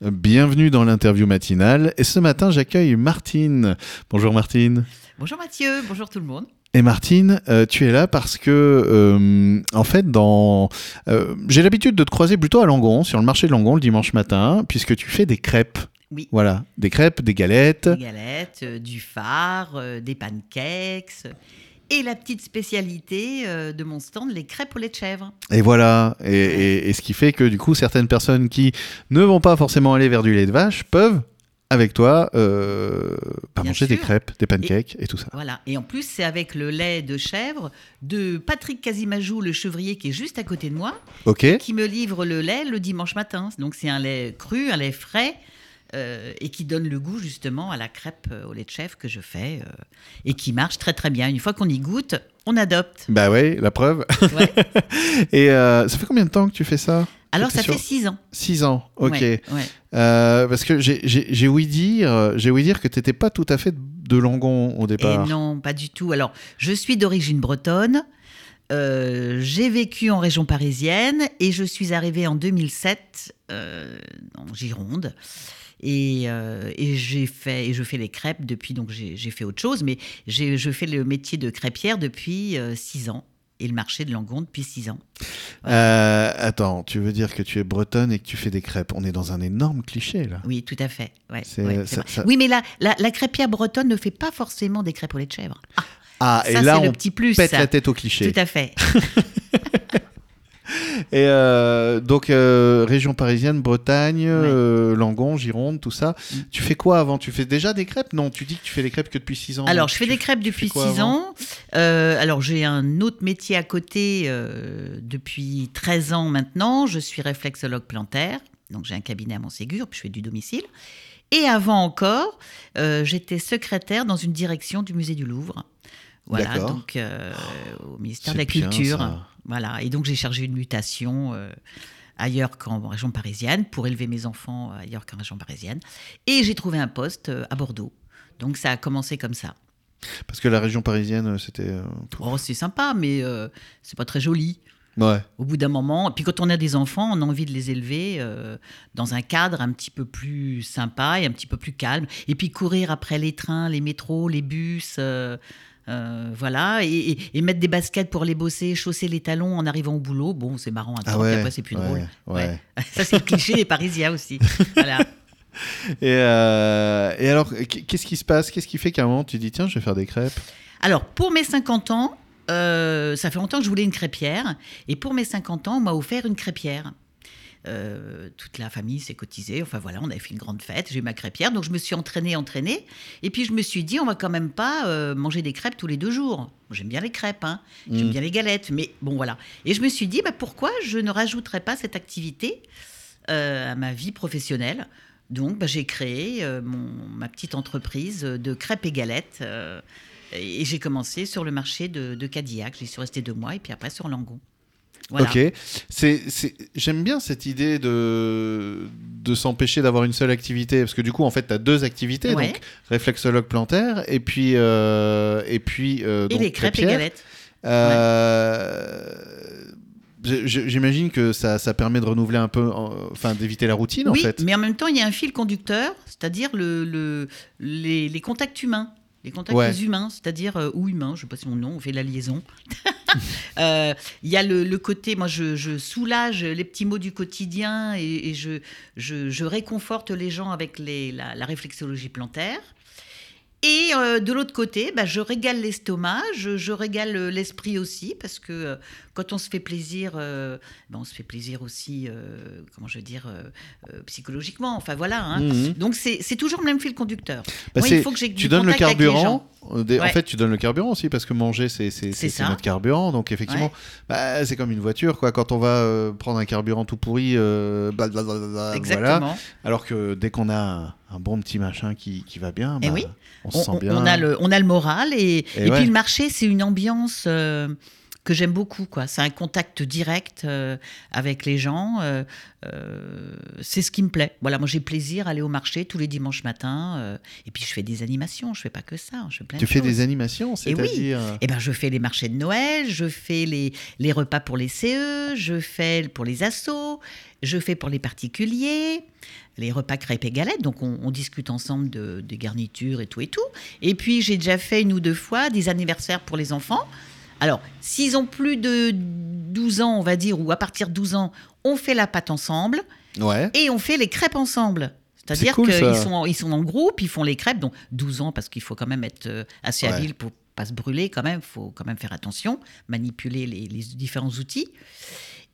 Bienvenue dans l'interview matinale. Et ce matin, j'accueille Martine. Bonjour Martine. Bonjour Mathieu, bonjour tout le monde. Et Martine, euh, tu es là parce que, euh, en fait, dans, euh, j'ai l'habitude de te croiser plutôt à Langon, sur le marché de Langon le dimanche matin, puisque tu fais des crêpes. Oui. Voilà, des crêpes, des galettes. Des galettes, du phare, des pancakes. Et la petite spécialité euh, de mon stand, les crêpes au lait de chèvre. Et voilà, et, et- et ce qui fait que du coup, certaines personnes qui ne vont pas forcément aller vers du lait de vache peuvent, avec toi, euh, bah, manger des crêpes, des pancakes et, tout ça. Voilà. Et en plus, c'est avec le lait de chèvre de Patrick Casimajou, le chevrier qui est juste à côté de moi, qui me livre le lait le dimanche matin. Donc c'est un lait cru, un lait frais. Euh, et qui donne le goût justement à la crêpe euh, au lait de chèvre que je fais euh, et qui marche très très bien. Une fois qu'on y goûte, on adopte. Bah ouais, la preuve. Ouais. Et euh, ça fait combien de temps que tu fais ça? Alors ça fait six ans. Six ans, ok. Ouais, ouais. Euh, parce que j'ai- ouï dire, j'ai dire que t'étais pas tout à fait de Langon au Et départ. non, pas du tout. Alors, je suis d'origine bretonne. euh, j'ai vécu en région parisienne et je suis arrivée en 2007 euh, en Gironde. Et, euh, et j'ai fait et je fais les crêpes depuis donc j'ai fait autre chose mais je fais le métier de crêpière depuis euh, six ans et le marché de Langon depuis six ans. Euh, attends, tu veux dire que tu es bretonne et que tu fais des crêpes? On est dans un énorme cliché là. Oui, tout à fait. Ouais, C'est- ouais, c'est ça- vrai. ça- Oui, mais la, la, la crêpière bretonne ne fait pas forcément des crêpes au lait de chèvre. Ah, Ah, ça et là le on petit plus. pète la tête au cliché. Tout à fait. Et euh, donc euh, région parisienne, Bretagne, euh, Langon, Gironde, tout ça. Mm. Tu fais quoi avant? Tu fais déjà des crêpes? Non, tu dis que tu fais les crêpes que depuis six ans. Alors, je fais tu- des crêpes depuis fais quoi 6 avant? ans. Alors, j'ai un autre métier à côté depuis 13 ans maintenant. Je suis réflexologue plantaire. Donc, j'ai un cabinet à Montségur, puis je fais du domicile. Et avant encore, j'étais secrétaire dans une direction du musée du Louvre. Voilà, donc euh, au ministère de la bien, Culture. ça. Voilà, et donc j'ai chargé une mutation euh, ailleurs qu'en région parisienne pour élever mes enfants ailleurs qu'en région parisienne. Et j'ai trouvé un poste euh, à Bordeaux. Donc ça a commencé comme ça. Parce que la région parisienne, euh, c'était. euh, Oh, c'est sympa, mais euh, c'est pas très joli. Ouais. Au bout d'un moment, puis quand on a des enfants, on a envie de les élever euh, dans un cadre un petit peu plus sympa et un petit peu plus calme. Et puis courir après les trains, les métros, les bus, euh, euh, voilà, et, et- et mettre des baskets pour les bosser, chausser les talons en arrivant au boulot. Bon, c'est marrant un Ah temps, puis ouais. après c'est plus ouais, drôle. Ouais. Ça c'est le cliché des Parisiens aussi. Voilà. Et, euh, et alors, qu- qu'est-ce qui se passe? Qu'est-ce qui fait qu'à un moment tu dis tiens, je vais faire des crêpes? Alors, pour mes 50 ans, euh, ça fait longtemps que je voulais une crêpière. Et pour mes 50 ans, on m'a offert une crêpière. Euh, toute la famille s'est cotisée. Enfin voilà, on avait fait une grande fête. J'ai eu ma crêpière. Donc je me suis entraînée, entraînée. Et puis je me suis dit, on va quand même pas euh, manger des crêpes tous les deux jours. J'aime bien les crêpes, hein. j'aime Mm. bien les galettes. Mais bon, voilà. Et je me suis dit, bah, pourquoi je ne rajouterais pas cette activité euh, à ma vie professionnelle? Donc, bah, j'ai créé mon, ma petite entreprise de crêpes et galettes. et j'ai commencé sur le marché de, de Cadillac. J'y suis restée deux mois et puis après sur Langon. Voilà. Ok. C'est, J'aime bien cette idée de, de s'empêcher d'avoir une seule activité. Parce que du coup, en fait, tu as deux activités. Ouais. Donc, réflexologue plantaire et puis. euh, et puis euh, Et donc, les crêpes et galettes. Euh, J'imagine que ça, ça permet de renouveler un peu, enfin d'éviter la routine oui, en fait. mais en même temps, il y a un fil conducteur, c'est-à-dire le, le- les, les contacts humains. Les contacts Ouais. humains, c'est-à-dire, euh, ou humains, je ne sais pas si mon nom, on fait la liaison. Euh, Il y a le, côté, moi je, soulage les petits mots du quotidien et, je, réconforte les gens avec la réflexologie plantaire. Et euh, de l'autre côté, bah, je régale l'estomac, je, je régale euh, l'esprit aussi, parce que euh, quand on se fait plaisir, euh, bah, on se fait plaisir aussi, comment je veux dire, psychologiquement. Enfin voilà. hein. Mhm. Donc c'est toujours le même fil conducteur. Bah, Moi, il faut que j'ai tu du donnes le contact avec les gens. carburant. En fait, tu donnes le carburant aussi parce que manger, c'est notre carburant. Donc effectivement, Ouais. bah, c'est comme une voiture, quoi. Quand on va prendre un carburant tout pourri, voilà. Exactement. Alors que dès qu'on a un, bon petit machin qui, qui va bien, Eh bah, oui. on se On, sent bien. on a le, on a le moral et, et ouais. puis le marché, c'est une ambiance. euh, que j'aime beaucoup. quoi. C'est un contact direct euh, avec les gens. euh, euh, c'est ce qui me plaît. Voilà, moi j'ai plaisir à aller au marché tous les dimanches matins. et puis je fais des animations. Je fais pas que ça. hein, Je fais plein Tu de fais choses. des animations, Et oui. c'est-à-dire. Eh ben, je fais les marchés de Noël, je fais les, les repas pour les CE, je fais pour les assos, je fais pour les particuliers, les repas crêpes et galettes. Donc, on, on discute ensemble de, des garnitures et tout et tout. Et puis, j'ai déjà fait une ou deux fois des anniversaires pour les enfants. Alors, s'ils ont plus de 12 ans, on va dire, ou à partir de 12 ans, on fait la pâte ensemble Ouais. et on fait les crêpes ensemble. C'est-à-dire cool, qu'ils sont, ils sont en groupe, ils font les crêpes, donc 12 ans, parce qu'il faut quand même être euh, assez Ouais. habile pour pas se brûler quand même, il faut quand même faire attention, manipuler les, les différents outils.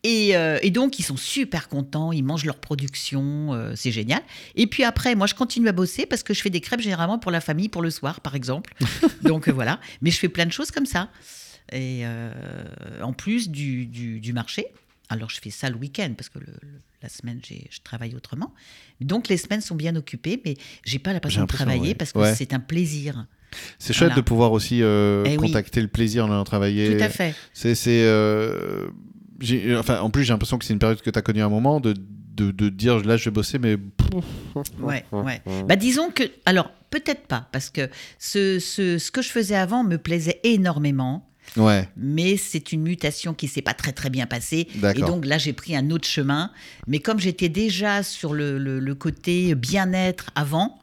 Et, euh, et donc, ils sont super contents, ils mangent leur production, euh, c'est génial. Et puis après, moi, je continue à bosser parce que je fais des crêpes généralement pour la famille, pour le soir, par exemple. donc voilà, mais je fais plein de choses comme ça. Et euh, en plus du, du- du marché, alors je fais ça le week-end parce que le- le- la semaine, j'ai- je travaille autrement. Donc les semaines sont bien occupées, mais j'ai pas J'ai l'impression de travailler ouais. parce que Ouais. c'est un plaisir. C'est chouette Voilà. de pouvoir aussi euh, Eh oui. contacter le plaisir en allant travailler. Tout à fait. C'est, euh, enfin, en plus, j'ai l'impression que c'est une période que tu as connue à un moment de, de, de dire là, je vais bosser, mais. Ouais, ouais. Bah, disons que, alors peut-être pas, parce que ce, ce, ce que je faisais avant me plaisait énormément. Ouais, Mais c'est une mutation qui s'est pas très très bien passée. Et donc là, j'ai pris un autre chemin. Mais comme j'étais déjà sur le, le- le côté bien-être avant,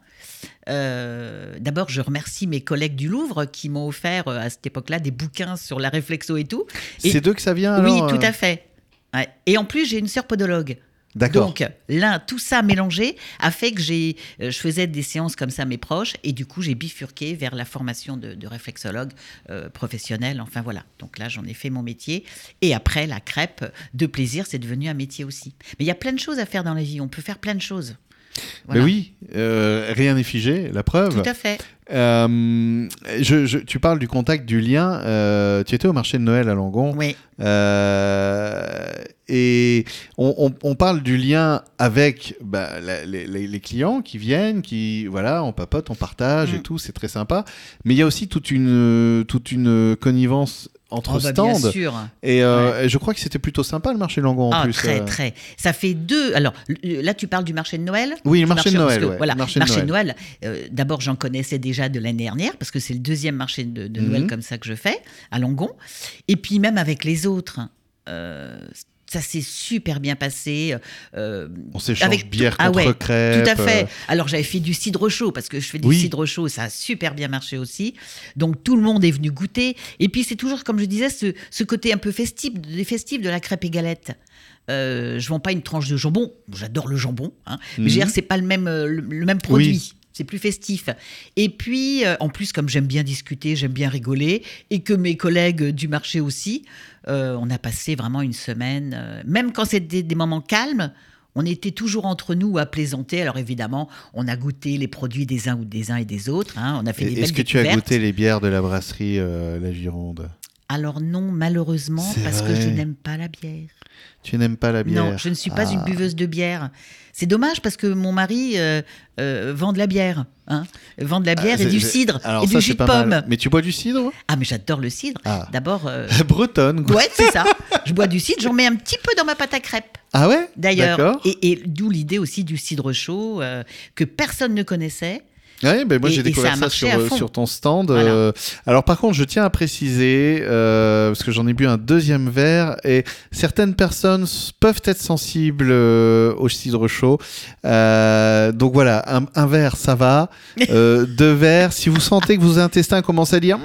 euh, d'abord, je remercie mes collègues du Louvre qui m'ont offert euh, à cette époque-là des bouquins sur la réflexo et tout. C'est d'eux que ça vient oui, alors, tout euh, à fait. Ouais. Et en plus, j'ai une sœur podologue. Donc, l'un, tout ça mélangé a fait que j'ai, euh, je faisais des séances comme ça à mes proches, et du coup, j'ai bifurqué vers la formation de, de réflexologue euh, professionnel. Enfin voilà. Donc là, j'en ai fait mon métier. Et après, la crêpe de plaisir, c'est devenu un métier aussi. Mais il y a plein de choses à faire dans la vie. On peut faire plein de choses. Voilà. oui, euh, rien n'est figé, la preuve. Tout à fait. Euh, je, je- tu parles du contact, du lien. euh, tu étais au marché de Noël à Langon. Oui. Et on, on- on parle du lien avec bah, la- les, les- les clients qui viennent, qui voilà, on papote, on partage et Mm. tout, c'est très sympa. Mais il y a aussi toute une toute une connivence entre Oh, bah, bien stands. sûr. Et, euh, et je crois que c'était plutôt sympa le marché de Langon en Ah, plus. très, euh. très. Ça fait deux. Alors, là, tu parles du marché de Noël? Oui, le marché de Noël. que, ouais, Voilà, marché marché, de Noël. Noël. euh, D'abord, j'en connaissais déjà de l'année dernière parce que c'est le deuxième marché de, de Mhm. Noël comme ça que je fais à Langon. Et puis même avec les autres, euh, ça s'est super bien passé. euh, On s'échange Avec bière ah contre ouais, crêpes. tout à fait. euh, Alors j'avais fait du cidre chaud parce que je fais du Oui. cidre chaud, ça a super bien marché aussi. Donc tout le monde est venu goûter. Et puis c'est toujours, comme je disais, ce, ce côté un peu festif, des festifs de la crêpe et galette. Euh, je vends pas une tranche de jambon. J'adore le jambon, hein. mais je veux Mhm. dire, c'est pas le même, euh, le, le même produit. C'est plus festif. Et puis, euh, en plus, comme j'aime bien discuter, j'aime bien rigoler, et que mes collègues du marché aussi, euh, on a passé vraiment une semaine, euh, même quand c'était des moments calmes, on était toujours entre nous à plaisanter. Alors évidemment, on a goûté les produits des uns ou des uns et des autres. hein. On a fait Est-ce que tu as goûté les bières de la brasserie euh, La Gironde? Alors non, malheureusement, parce que je n'aime pas la bière. Tu n'aimes pas la bière Non, je ne suis pas Ah. une buveuse de bière. C'est dommage parce que mon mari euh, euh, vend de la bière. Hein vend de la bière Ah, et du cidre Alors et ça, du jus de pomme. mal. Mais tu bois du cidre Ah, mais j'adore le cidre. Ah. D'abord, euh, Bretonne. quoi. ouais, c'est ça. Je bois du cidre, j'en mets un petit peu dans ma pâte à crêpes. Ah ouais? D'ailleurs, et, et d'où l'idée aussi du cidre chaud euh, que personne ne connaissait. Ouais, ben moi j'ai découvert ça sur, euh, sur ton stand. Voilà. euh, alors par contre, je tiens à préciser, euh, parce que j'en ai bu un deuxième verre, et certaines personnes peuvent être sensibles euh, au cidre chaud. Euh, donc voilà, un, un verre, ça va. Deux verres, si vous sentez que vos intestins commencent à dire...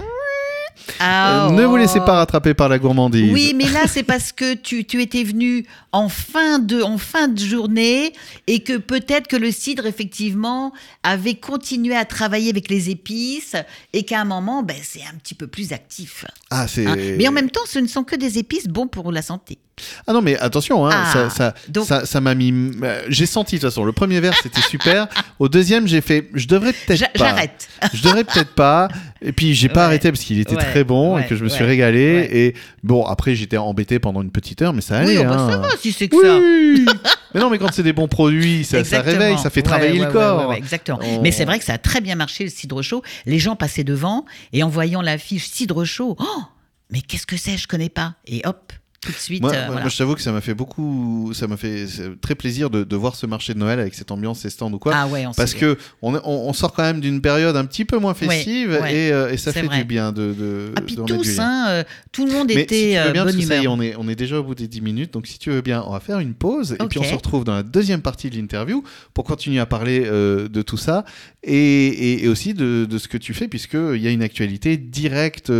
Ah, euh, ne vous laissez oh. pas rattraper par la gourmandise. Oui, mais là, c'est parce que tu, tu étais venu en fin, de, en fin de journée et que peut-être que le cidre, effectivement, avait continué à travailler avec les épices et qu'à un moment, ben, c'est un petit peu plus actif. Ah, c'est... hein. Mais en même temps, ce ne sont que des épices bons pour la santé. Ah non, mais attention, hein, Ah, ça, ça, donc- ça, ça m'a mis. euh, J'ai senti de toute façon. Le premier verre, c'était super. Au deuxième, j'ai fait. Je devrais peut-être J'a- pas. J'arrête. Je devrais peut-être pas. Et puis j'ai pas arrêté parce qu'il était Ouais. très bon et que je me suis régalé. Et bon, après j'étais embêté pendant une petite heure, mais ça allait. Oui, oh, bah, hein. ça va si c'est que ça. Mais non, mais quand c'est des bons produits, ça, réveille, ça fait travailler le corps. exactement. On- Mais c'est vrai que ça a très bien marché le cidre chaud. Les gens passaient devant et en voyant l'affiche cidre chaud, oh mais qu'est-ce que c'est? Je connais pas. Et hop, tout de suite. Moi, euh, moi, voilà. moi, je t'avoue que ça m'a fait beaucoup, ça m'a fait très plaisir de, de voir ce marché de Noël avec cette ambiance, ces stands ou quoi. ah ouais, on Parce que on, on- on sort quand même d'une période un petit peu moins festive ouais. et, euh, et ça fait vrai. du bien de, de, Ah, puis de tous, hein, euh, tout le monde Mais était si tu veux bien, parce bonne que ça y est, humeur. on est, on est déjà au bout des 10 minutes, donc si tu veux bien, on va faire une pause et puis on se retrouve dans la deuxième partie de l'interview pour continuer à parler de tout ça et, et- et aussi de, ce que tu fais, puisqu'il y a une actualité directe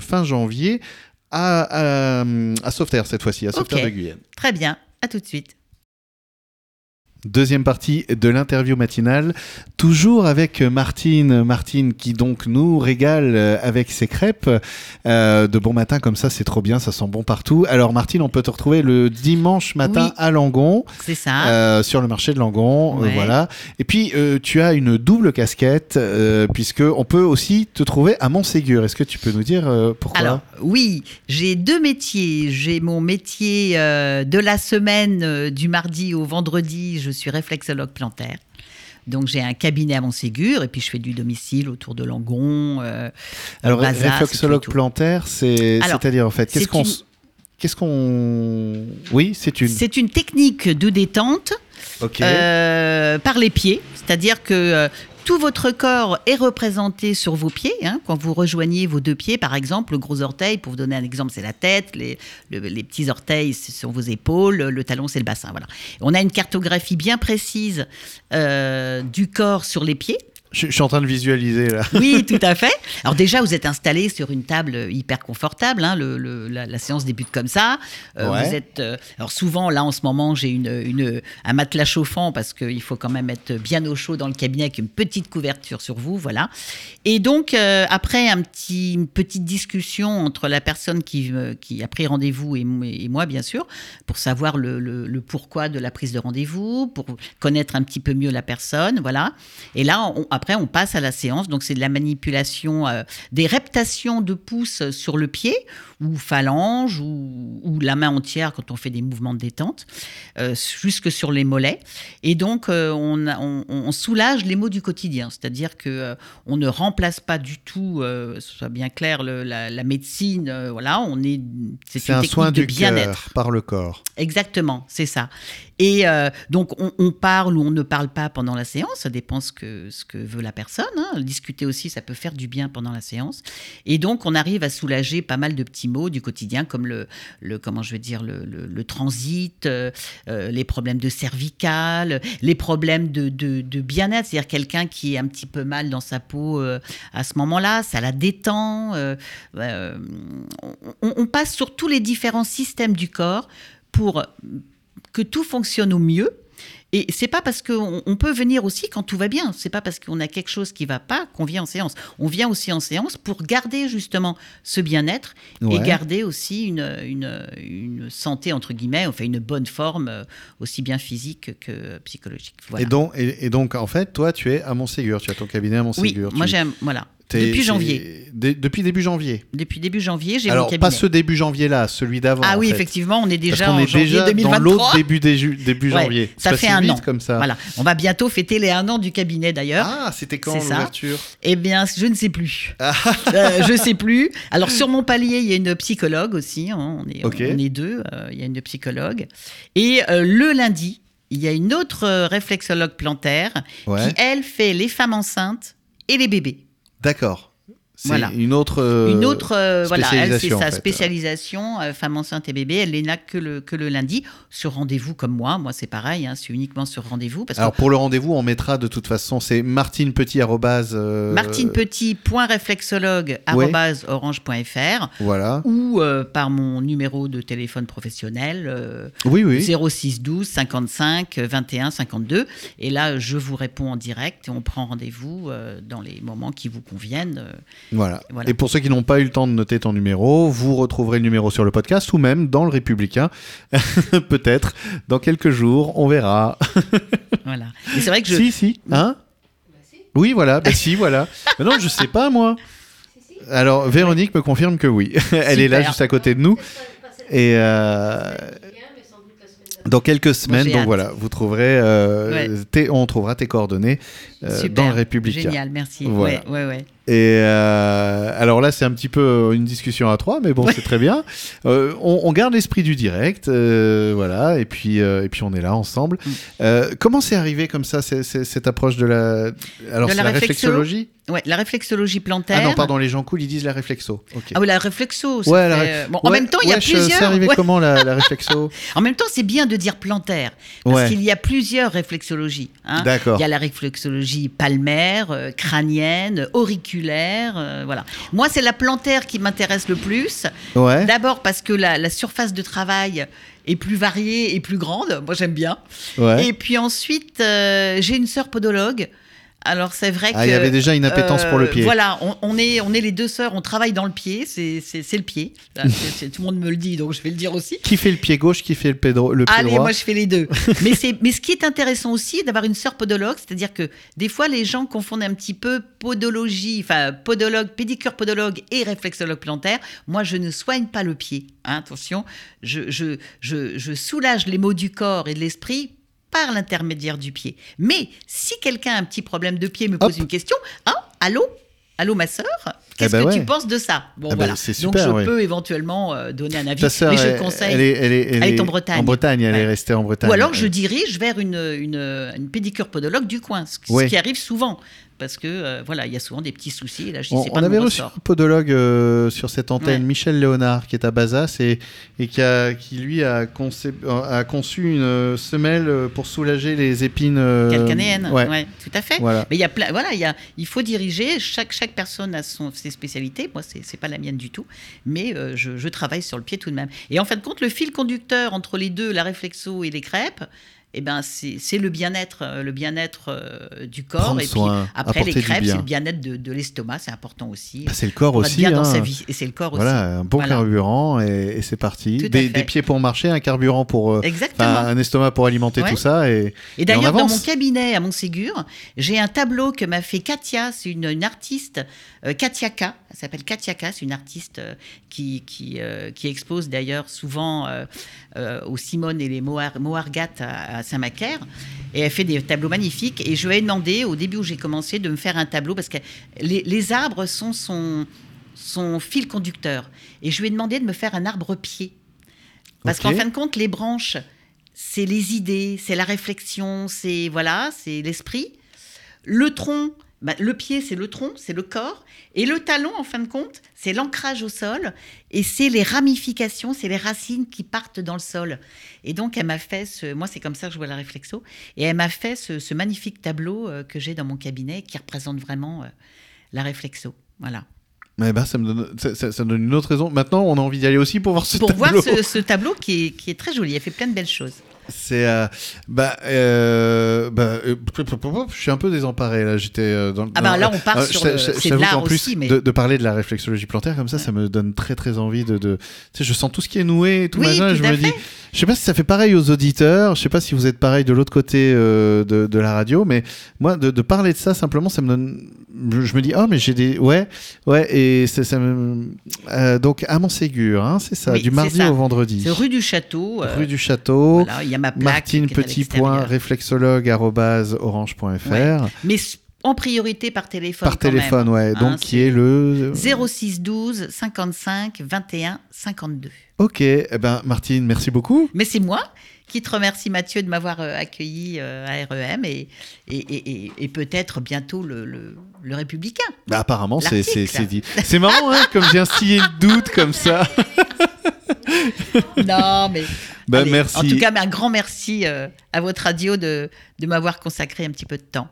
fin janvier à, à, à Sauveterre cette fois-ci, à Sauveterre Ok. de Guyenne. Très bien, à tout de suite. Deuxième partie de l'interview matinale, toujours avec Martine. Martine qui donc nous régale euh, avec ses crêpes euh, de bon matin comme ça, c'est trop bien, ça sent bon partout. Alors Martine, on peut te retrouver le dimanche matin Oui. à Langon, C'est ça. euh, sur le marché de Langon, euh, voilà. Et puis tu as une double casquette puisque on peut aussi te trouver à Montségur. Est-ce que tu peux nous dire pourquoi? Alors, oui, j'ai deux métiers. J'ai mon métier de la semaine, du mardi au vendredi, je suis réflexologue plantaire. Donc, j'ai un cabinet à Montségur et puis je fais du domicile autour de Langon. euh, Alors Bazas, réflexologue tout. plantaire, c'est c'est-à-dire en fait, qu'est-ce qu'on une- qu'est-ce qu'on oui, c'est une C'est une technique de détente euh, par les pieds, c'est-à-dire que euh, tout votre corps est représenté sur vos pieds. hein. quand vous rejoignez vos deux pieds, par exemple, le gros orteil, pour vous donner un exemple, c'est la tête, les, le- les petits orteils, sont vos épaules, le talon, c'est le bassin. Voilà. On a une cartographie bien précise euh, du corps sur les pieds. Je, je suis en train de visualiser là. Oui, tout à fait. Alors déjà, vous êtes installé sur une table hyper confortable. hein, le- le- la, la séance débute comme ça. Euh, Ouais. Vous êtes. euh, alors souvent, là, en ce moment, j'ai une, une- un matelas chauffant parce qu'il faut quand même être bien au chaud dans le cabinet avec une petite couverture sur vous, voilà. Et donc, euh, après un petit, une petite discussion entre la personne qui, qui a pris rendez-vous et, moi- et moi, bien sûr, pour savoir le, le- le pourquoi de la prise de rendez-vous, pour connaître un petit peu mieux la personne, voilà. Et là, on- après, on passe à la séance. Donc, c'est de la manipulation, euh, des reptations de pouces sur le pied, ou phalange, ou, ou la main entière quand on fait des mouvements de détente, euh, jusque sur les mollets. Et donc, euh, on, a- on- on soulage les maux du quotidien. C'est-à-dire que on ne remplace pas du tout, ce soit bien clair, le- la, la médecine. voilà, on est. C'est un technique soin de du bien-être. par le corps. Exactement, c'est ça. Et euh, donc, on, parle ou on ne parle pas pendant la séance, ça dépend ce que, veut la personne. hein. Discuter aussi, ça peut faire du bien pendant la séance. Et donc, on arrive à soulager pas mal de petits maux du quotidien, comme le, comment je vais dire, le, transit, euh, euh, les problèmes de cervical, les problèmes de, bien-être, c'est-à-dire quelqu'un qui est un petit peu mal dans sa peau à ce moment-là, ça la détend. on passe sur tous les différents systèmes du corps pour que tout fonctionne au mieux. Et c'est pas parce qu'on on peut venir aussi quand tout va bien. C'est pas parce qu'on a quelque chose qui va pas qu'on vient en séance. On vient aussi en séance pour garder justement ce bien-être et garder aussi une, une, une santé entre guillemets, enfin une bonne forme euh, aussi bien physique que psychologique. Voilà. Et donc et, et donc en fait, toi tu es à Montségur, tu as ton cabinet à oui, Montségur. moi Tu- j'aime voilà. Depuis janvier. depuis début janvier. Depuis début janvier, j'ai mon Alors cabinet. pas ce début janvier là, celui d'avant. ah en oui, fait. effectivement, on est déjà en est janvier déjà dans 2023. l'autre début, début, début Ouais, janvier. ça fait un an. comme ça. Voilà, on va bientôt fêter les un an du cabinet d'ailleurs. Ah, c'était quand l'ouverture? Eh bien, je ne sais plus. Euh, je sais plus. Alors sur mon palier, il y a une psychologue aussi. hein, on, est, Ok. on est deux. euh, il y a une psychologue. Et euh, le lundi, il y a une autre réflexologue plantaire Ouais. qui elle fait les femmes enceintes et les bébés. D'accord. Voilà. une autre. euh, Une autre, euh, voilà, elle c'est sa fait. spécialisation, euh, femme enceinte et bébé. Elle n'est là que le, que le lundi, sur rendez-vous comme moi. Moi, c'est pareil, hein, c'est uniquement sur rendez-vous. Alors que pour le rendez-vous, on mettra de toute façon, c'est Martine Petit martinepetit.réflexologue.orange.fr Voilà. ou par mon numéro de téléphone professionnel Oui, oui. 06 12 55 21 52. Et là, je vous réponds en direct et on prend rendez-vous dans les moments qui vous conviennent. Voilà. Voilà. Et pour ceux qui n'ont pas eu le temps de noter ton numéro, vous retrouverez le numéro sur le podcast ou même dans le Républicain. Peut-être. Dans quelques jours, on verra. Voilà. Et c'est vrai que je. Si, si. Hein? Oui, voilà. Bah si, voilà. Mais non, je sais pas, moi. Alors, Véronique me confirme que oui. Elle est là juste à côté de nous. Et euh, dans quelques semaines, donc hâte. voilà, vous trouverez, euh, Ouais. tes- on trouvera tes coordonnées euh, Super. dans le Républicain. Génial, merci. Voilà. Ouais, ouais, ouais. Et euh, alors là, c'est un petit peu une discussion à trois, mais bon, c'est très bien. Euh, on, on garde l'esprit du direct, euh, voilà, et puis et puis on est là ensemble. Mm. Comment c'est arrivé comme ça, cette approche de la alors De c'est la la réflexolo- réflexologie? Ouais, la réflexologie plantaire. Ah non, pardon, les gens cool, ils disent la réflexo. Ah oui, la réflexo. ça Ouais, la fait, bon, en Ouais, même temps, il y a plusieurs. C'est arrivé comment la, la réflexo? En même temps, c'est bien de dire plantaire, parce qu'il y a plusieurs réflexologies. hein. D'accord. Il y a la réflexologie palmaire, crânienne, auriculaire, euh, voilà. Moi, c'est la plantaire qui m'intéresse le plus. Ouais. D'abord parce que la, la surface de travail est plus variée et plus grande. Moi, j'aime bien. Ouais. Et puis ensuite, euh, j'ai une sœur podologue. Alors c'est vrai que Ah, il y avait déjà une appétence pour le euh, pied. Voilà, on, on est on est les deux sœurs, on travaille dans le pied, c'est le pied. Là, tout le monde me le dit, donc je vais le dire aussi. Qui fait le pied gauche, qui fait le pied, dro- le pied Allez, droit moi je fais les deux. mais c'est mais ce qui est intéressant aussi d'avoir une sœur podologue, c'est-à-dire que des fois les gens confondent un petit peu podologie, enfin podologue, pédicure podologue et réflexologue plantaire. Moi je ne soigne pas le pied. hein, attention, je, je je je soulage les maux du corps et de l'esprit par l'intermédiaire du pied. Mais si quelqu'un a un petit problème de pied me pose Hop. une question, hein, allô Allô ma sœur, qu'est-ce ben que ouais. tu penses de ça? Bon Ah ben, voilà. Donc je ouais. peux éventuellement euh, donner un avis, Ta sœur, mais je elle- conseille. Elle est, elle est, elle Elle est est en Bretagne. En Bretagne, elle est restée en Bretagne. Ou alors je dirige vers une, une, une pédicure podologue du coin, ce, qui arrive souvent. Parce que euh, voilà, il y a souvent des petits soucis. Et là, je dis, On, on pas de avait reçu un podologue euh, sur cette antenne, Ouais. Michel Léonard, qui est à Bazas et, et qui, a, qui, lui, a, conçu une euh, semelle pour soulager les épines. euh, Calcanéenne, ouais. ouais. tout à fait. Voilà. Mais il y a plein, voilà, il y a, il faut diriger. Chaque chaque personne a son ses spécialités. Moi, c'est c'est pas la mienne du tout, mais je, je travaille sur le pied tout de même. Et en fin de compte, le fil conducteur entre les deux, la réflexo et les crêpes. Eh ben, c'est le bien-être, euh, le bien-être euh, du corps. Prendre et puis après, les crêpes, c'est le bien-être de, de l'estomac, c'est important aussi. Bah, c'est le corps aussi. bien dans hein. sa vie, et c'est le corps aussi. Voilà, un bon Voilà. carburant et, et c'est parti. Des, pieds pour marcher, un carburant pour. euh, Exactement. un estomac pour alimenter Ouais. tout ça. Et, d'ailleurs, dans mon cabinet à Montségur, j'ai un tableau que m'a fait Katia, c'est une, une artiste, euh, Katia K, elle s'appelle Katia K, c'est une artiste euh, qui, qui, euh, qui expose d'ailleurs souvent euh, euh, au Simone et les Mohar- Mohargat à, à Saint-Macaire. Et elle fait des tableaux magnifiques. Et je lui ai demandé, au début où j'ai commencé, de me faire un tableau, parce que les, les arbres sont son, son fil conducteur. Et je lui ai demandé de me faire un arbre-pied. Parce qu'en fin de compte, les branches, c'est les idées, c'est la réflexion, c'est voilà, c'est l'esprit. Le tronc, bah, le pied, c'est le tronc, c'est le corps. Et le talon, en fin de compte, c'est l'ancrage au sol. Et c'est les ramifications, c'est les racines qui partent dans le sol. Et donc, elle m'a fait ce. Moi, c'est comme ça que je vois la réflexo. Et elle m'a fait ce, ce magnifique tableau euh, que j'ai dans mon cabinet qui représente vraiment euh, la réflexo. Voilà. Eh ben, ça, me donne, ça, ça- ça me donne une autre raison. Maintenant, on a envie d'y aller aussi pour voir ce Pour tableau. voir ce, ce tableau qui est, qui est très joli. Elle fait plein de belles choses. C'est euh, bah, euh, bah euh, je suis un peu désemparé là. J'étais euh, dans. Ah bah là, on part euh, sur le- c'est qu'en plus aussi, mais- de, de parler de la réflexologie plantaire comme ça, ça me donne très très envie de. de... Tu sais, je sens tout ce qui est noué et tout Oui, machin. tout je me fait. dis, je sais pas si ça fait pareil aux auditeurs. Je sais pas si vous êtes pareil de l'autre côté de, de la radio, mais moi, de, de parler de ça simplement, ça me donne. Je, me dis, oh mais j'ai des, ouais, ouais, et c'est ça me. euh, donc à Montségur, hein, c'est ça, Oui, du mardi ça. au vendredi. C'est rue du Château. euh, Rue du Château. Voilà, il y a ma plaque. Martine petit point réflexologue orange.fr Ouais. Mais en priorité par téléphone. par même. téléphone ouais Hein, donc qui est le 06 12 55 21 52. ok eh ben Martine merci beaucoup Mais c'est moi qui te remercie Mathieu de m'avoir euh, accueilli euh, à REM et, et, et- peut-être bientôt le, le, le Républicain. bah, apparemment c'est dit c'est marrant hein comme j'ai instillé le doute comme ça Non, mais. Allez, merci. En tout cas, un grand merci euh, à votre radio de, de m'avoir consacré un petit peu de temps.